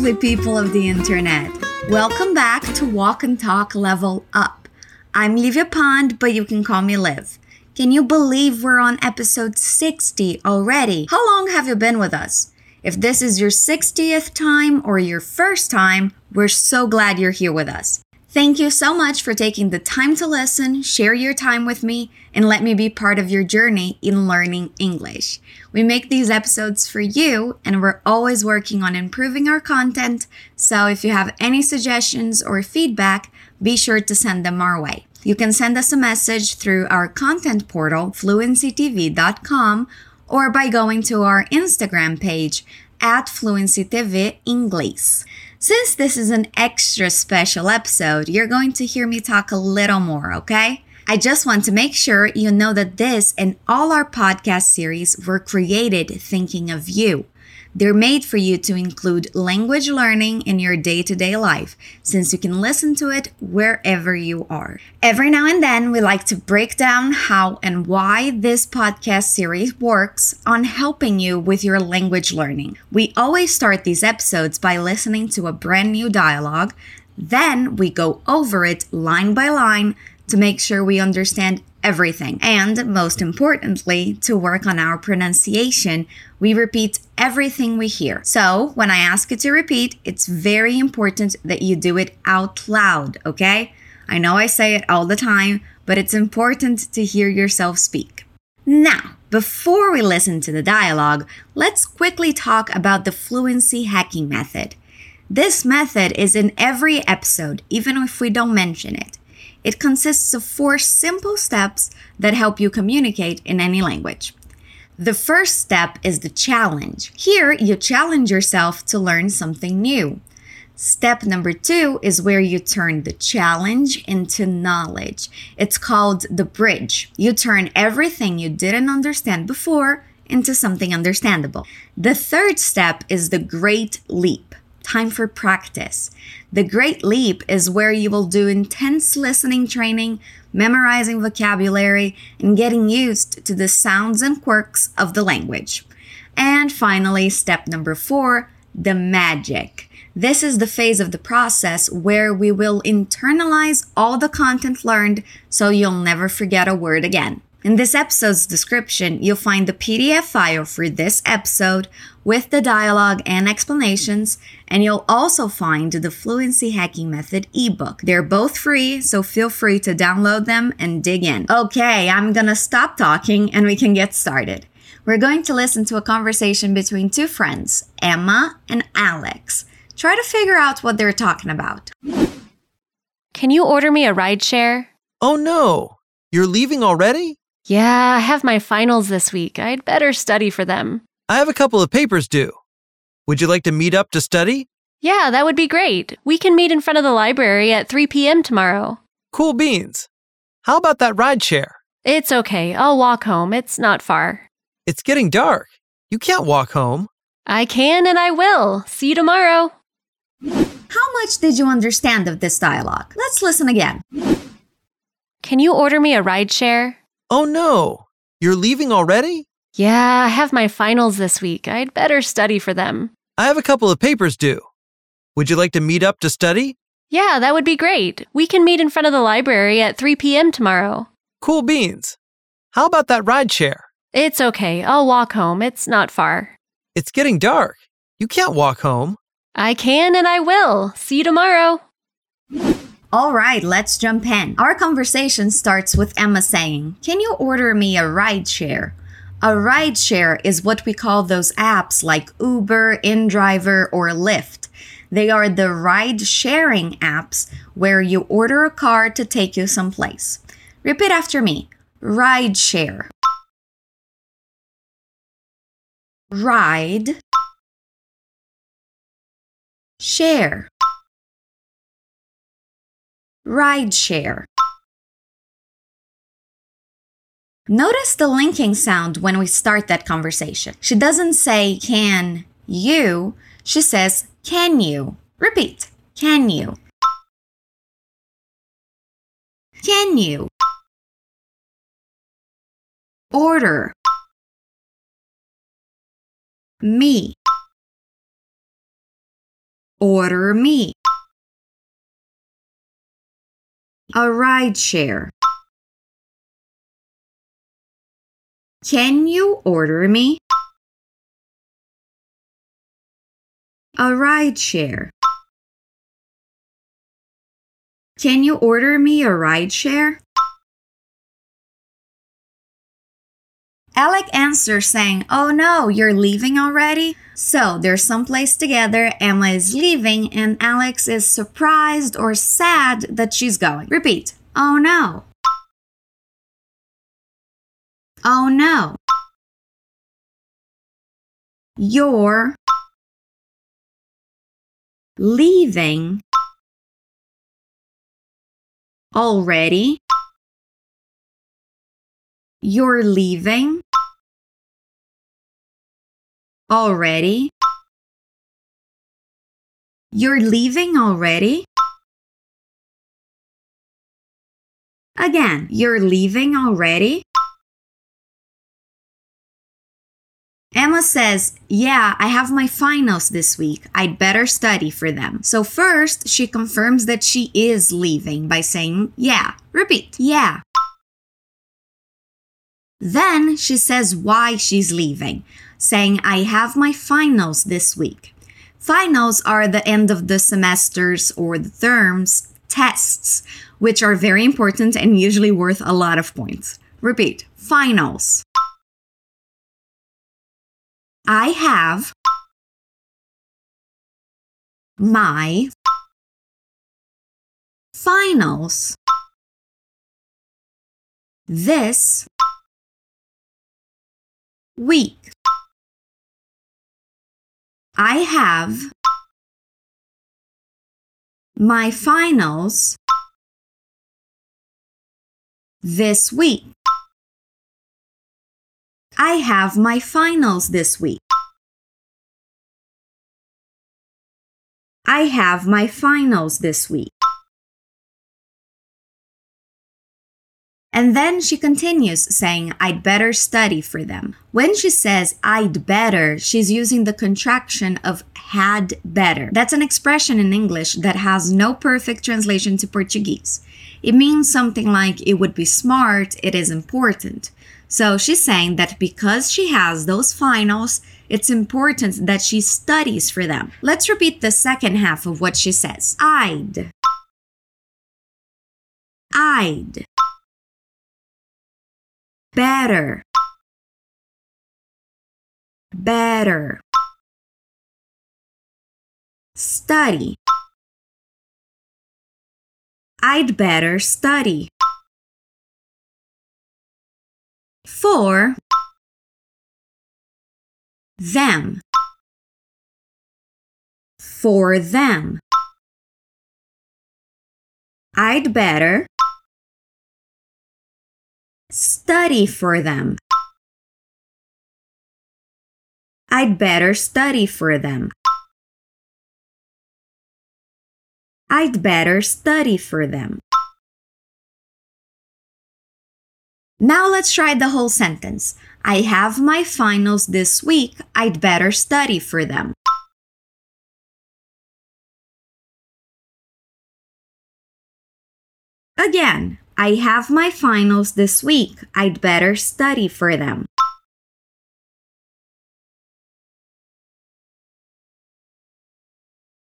lovely people of the internet. Welcome back to Walk and Talk Level Up. I'm Livia Pond, but you can call me Liv. Can you believe we're on episode 60 already? How long have you been with us? If this is your 60th time or your first time, we're so glad you're here with us. Thank you so much for taking the time to listen, share your time with me, and let me be part of your journey in learning English. We make these episodes for you, and we're always working on improving our content. So if you have any suggestions or feedback, be sure to send them our way. You can send us a message through our content portal, fluencytv.com, or by going to our Instagram page at fluencytv English. Since this is an extra special episode, you're going to hear me talk a little more, okay? I just want to make sure you know that this and all our podcast series were created thinking of you. They're made for you to include language learning in your day to day life, since you can listen to it wherever you are. Every now and then, we like to break down how and why this podcast series works on helping you with your language learning. We always start these episodes by listening to a brand new dialogue. Then we go over it line by line to make sure we understand everything. And most importantly, to work on our pronunciation, we repeat everything we hear. So when I ask you to repeat, it's very important that you do it out loud, okay? I know I say it all the time, but it's important to hear yourself speak. Now, before we listen to the dialogue, let's quickly talk about the fluency hacking method. This method is in every episode, even if we don't mention it. It consists of four simple steps that help you communicate in any language. The first step is the challenge. Here, you challenge yourself to learn something new. Step number two is where you turn the challenge into knowledge. It's called the bridge. You turn everything you didn't understand before into something understandable. The third step is the great leap time for practice. The Great Leap is where you will do intense listening training, memorizing vocabulary, and getting used to the sounds and quirks of the language. And finally, step number four, the magic. This is the phase of the process where we will internalize all the content learned so you'll never forget a word again. In this episode's description, you'll find the PDF file for this episode with the dialogue and explanations, and you'll also find the Fluency Hacking Method ebook. They're both free, so feel free to download them and dig in. Okay, I'm gonna stop talking and we can get started. We're going to listen to a conversation between two friends, Emma and Alex. Try to figure out what they're talking about. Can you order me a ride share? Oh no! You're leaving already? Yeah, I have my finals this week. I'd better study for them. I have a couple of papers due. Would you like to meet up to study? Yeah, that would be great. We can meet in front of the library at 3 p.m. tomorrow. Cool beans. How about that ride share? It's okay. I'll walk home. It's not far. It's getting dark. You can't walk home. I can and I will. See you tomorrow. How much did you understand of this dialogue? Let's listen again. Can you order me a ride share? Oh no! You're leaving already? Yeah, I have my finals this week. I'd better study for them. I have a couple of papers due. Would you like to meet up to study? Yeah, that would be great. We can meet in front of the library at 3 p.m. tomorrow. Cool beans. How about that ride share? It's okay. I'll walk home. It's not far. It's getting dark. You can't walk home. I can and I will. See you tomorrow. All right, let's jump in. Our conversation starts with Emma saying, Can you order me a ride share? A rideshare is what we call those apps like Uber, InDriver, or Lyft. They are the ride sharing apps where you order a car to take you someplace. Repeat after me ride share. Ride. Share. Ride Notice the linking sound when we start that conversation. She doesn't say, can you? She says, can you? Repeat, can you? Can you? Order. Me. order me? A ride share. Can you order me? A ride share. Can you order me a ride share? Alex answers saying, Oh no, you're leaving already? So they're someplace together, Emma is leaving, and Alex is surprised or sad that she's going. Repeat, Oh no. Oh no. You're leaving already. You're leaving already. You're leaving already? Again, you're leaving already? Emma says, Yeah, I have my finals this week. I'd better study for them. So, first, she confirms that she is leaving by saying, Yeah. Repeat, Yeah. Then she says why she's leaving, saying, I have my finals this week. Finals are the end of the semesters or the terms tests, which are very important and usually worth a lot of points. Repeat, finals. I have my finals this week. I have my finals this week. I have my finals this week. I have my finals this week. And then she continues saying, I'd better study for them. When she says I'd better, she's using the contraction of had better. That's an expression in English that has no perfect translation to Portuguese. It means something like it would be smart, it is important. So she's saying that because she has those finals, it's important that she studies for them. Let's repeat the second half of what she says. I'd. I'd. Better. Better. Study. I'd better study. For them. For them. I'd better study for them. I'd better study for them. I'd better study for them. Now let's try the whole sentence. I have my finals this week. I'd better study for them. Again, I have my finals this week. I'd better study for them.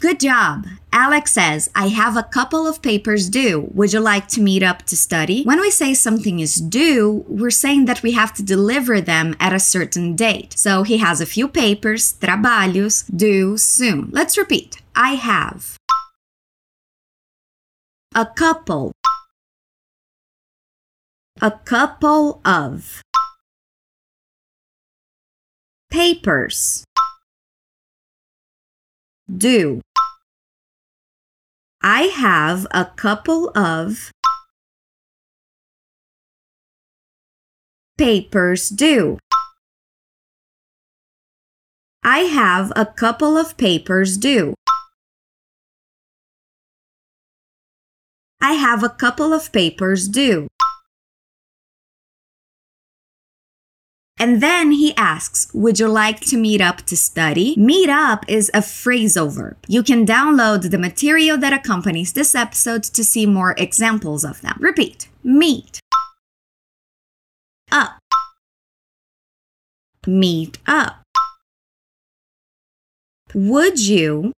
Good job! Alex says, I have a couple of papers due. Would you like to meet up to study? When we say something is due, we're saying that we have to deliver them at a certain date. So he has a few papers, trabalhos, due soon. Let's repeat. I have a couple, a couple of papers due. I have a couple of papers due. I have a couple of papers due. I have a couple of papers due. And then he asks, Would you like to meet up to study? Meet up is a phrasal verb. You can download the material that accompanies this episode to see more examples of them. Repeat meet up. Meet up. Would you?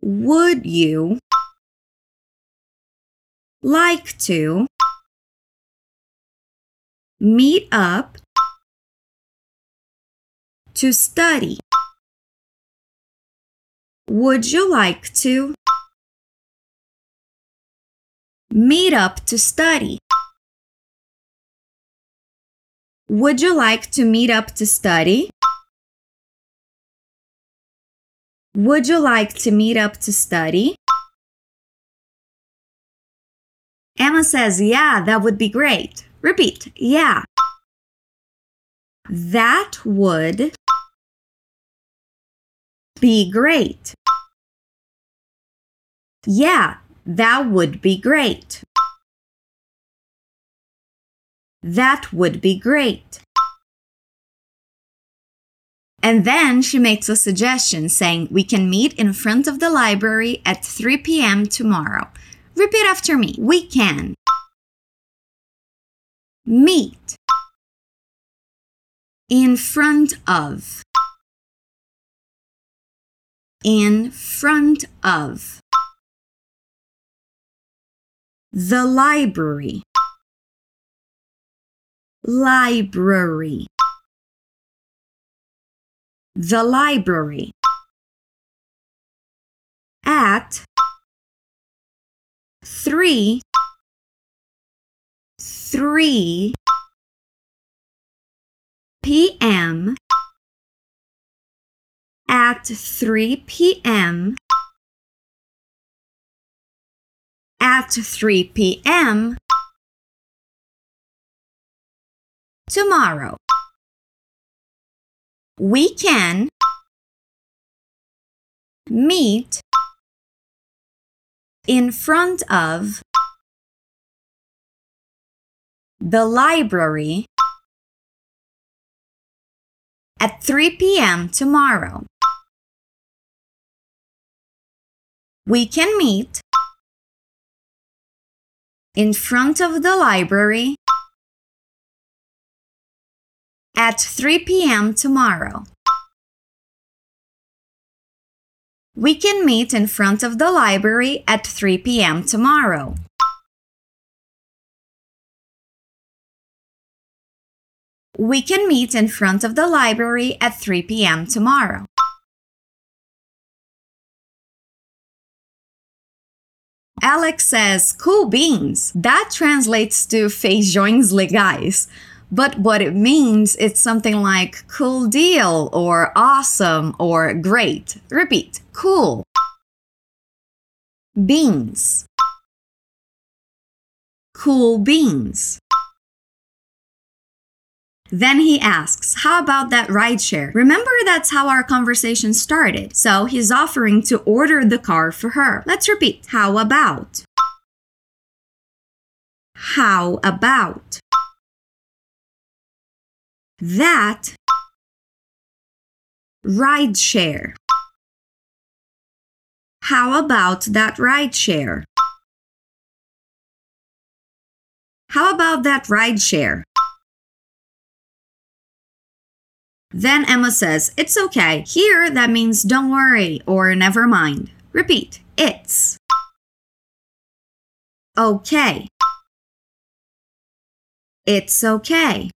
Would you like to meet up to study? Would you like to meet up to study? Would you like to meet up to study? Would you like to meet up to study? Emma says, Yeah, that would be great. Repeat, yeah. That would be great. Yeah, that would be great. That would be great. And then she makes a suggestion saying, We can meet in front of the library at 3 p.m. tomorrow. Repeat after me. We can meet in front of. In front of. The library. Library. The library. At 3 3 p.m. at 3 p.m. at 3 p.m. tomorrow. We can meet in front of the library at 3 p.m. tomorrow. We can meet in front of the library at 3 p.m. tomorrow. We can meet in front of the library at 3 p.m. tomorrow. We can meet in front of the library at 3 p.m. tomorrow. Alex says, cool beans. That translates to feijões legais. But what it means, it's something like cool deal or awesome or great. Repeat, cool. Beans. Cool beans. Then he asks, How about that rideshare? Remember, that's how our conversation started. So he's offering to order the car for her. Let's repeat. How about? How about? That rideshare. How about that rideshare? How about that rideshare? Then Emma says, It's okay. Here, that means don't worry or never mind. Repeat, it's okay. It's okay.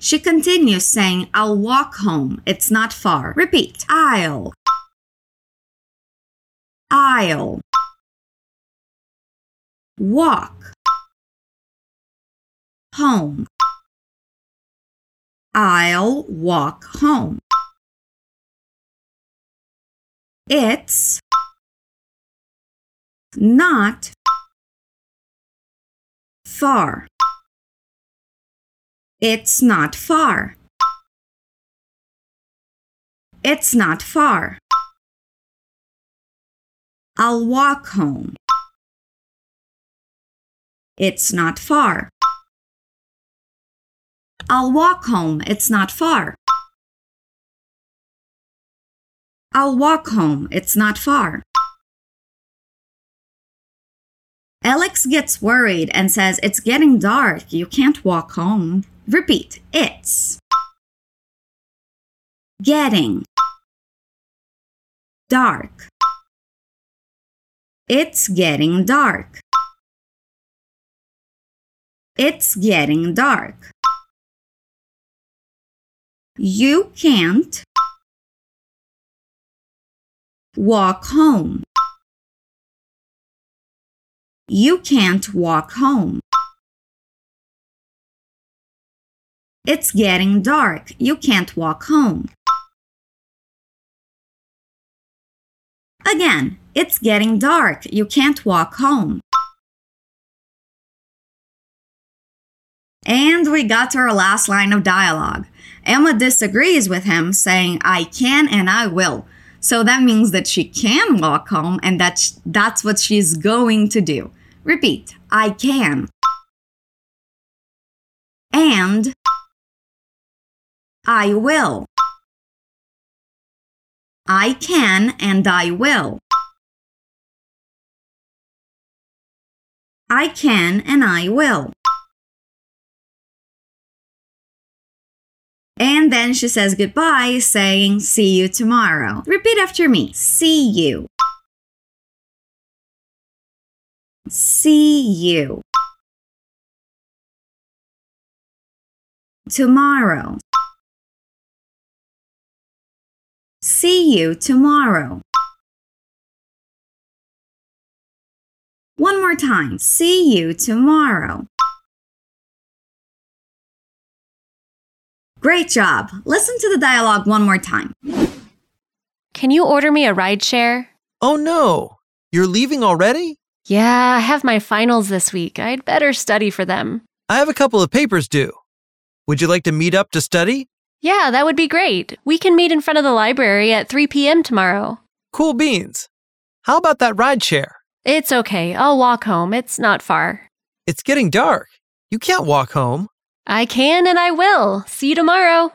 She continues saying, I'll walk home. It's not far. Repeat, I'll. I'll. Walk. Home. I'll walk home. It's not far. It's not far. It's not far. I'll walk home. It's not far. I'll walk home, it's not far. I'll walk home, it's not far. Alex gets worried and says, It's getting dark, you can't walk home. Repeat, it's getting dark. It's getting dark. It's getting dark. You can't walk home. You can't walk home. It's getting dark. You can't walk home. Again, it's getting dark. You can't walk home. And we got to our last line of dialogue. Emma disagrees with him, saying, I can and I will. So that means that she can walk home and that sh- that's what she's going to do. Repeat, I can. And I will. I can and I will. I can and I will. And then she says goodbye, saying, See you tomorrow. Repeat after me. See you. See you. Tomorrow. See you tomorrow. One more time. See you tomorrow. Great job. Listen to the dialogue one more time. Can you order me a ride share? Oh no! You're leaving already? Yeah, I have my finals this week. I'd better study for them. I have a couple of papers due. Would you like to meet up to study? Yeah, that would be great. We can meet in front of the library at 3 p.m. tomorrow. Cool beans. How about that ride share? It's okay. I'll walk home. It's not far. It's getting dark. You can't walk home. I can and I will. See you tomorrow.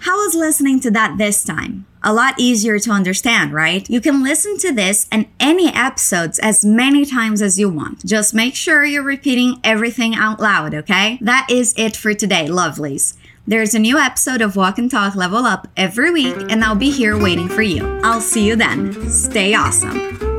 How was listening to that this time? A lot easier to understand, right? You can listen to this and any episodes as many times as you want. Just make sure you're repeating everything out loud, okay? That is it for today, lovelies. There's a new episode of Walk and Talk Level Up every week, and I'll be here waiting for you. I'll see you then. Stay awesome.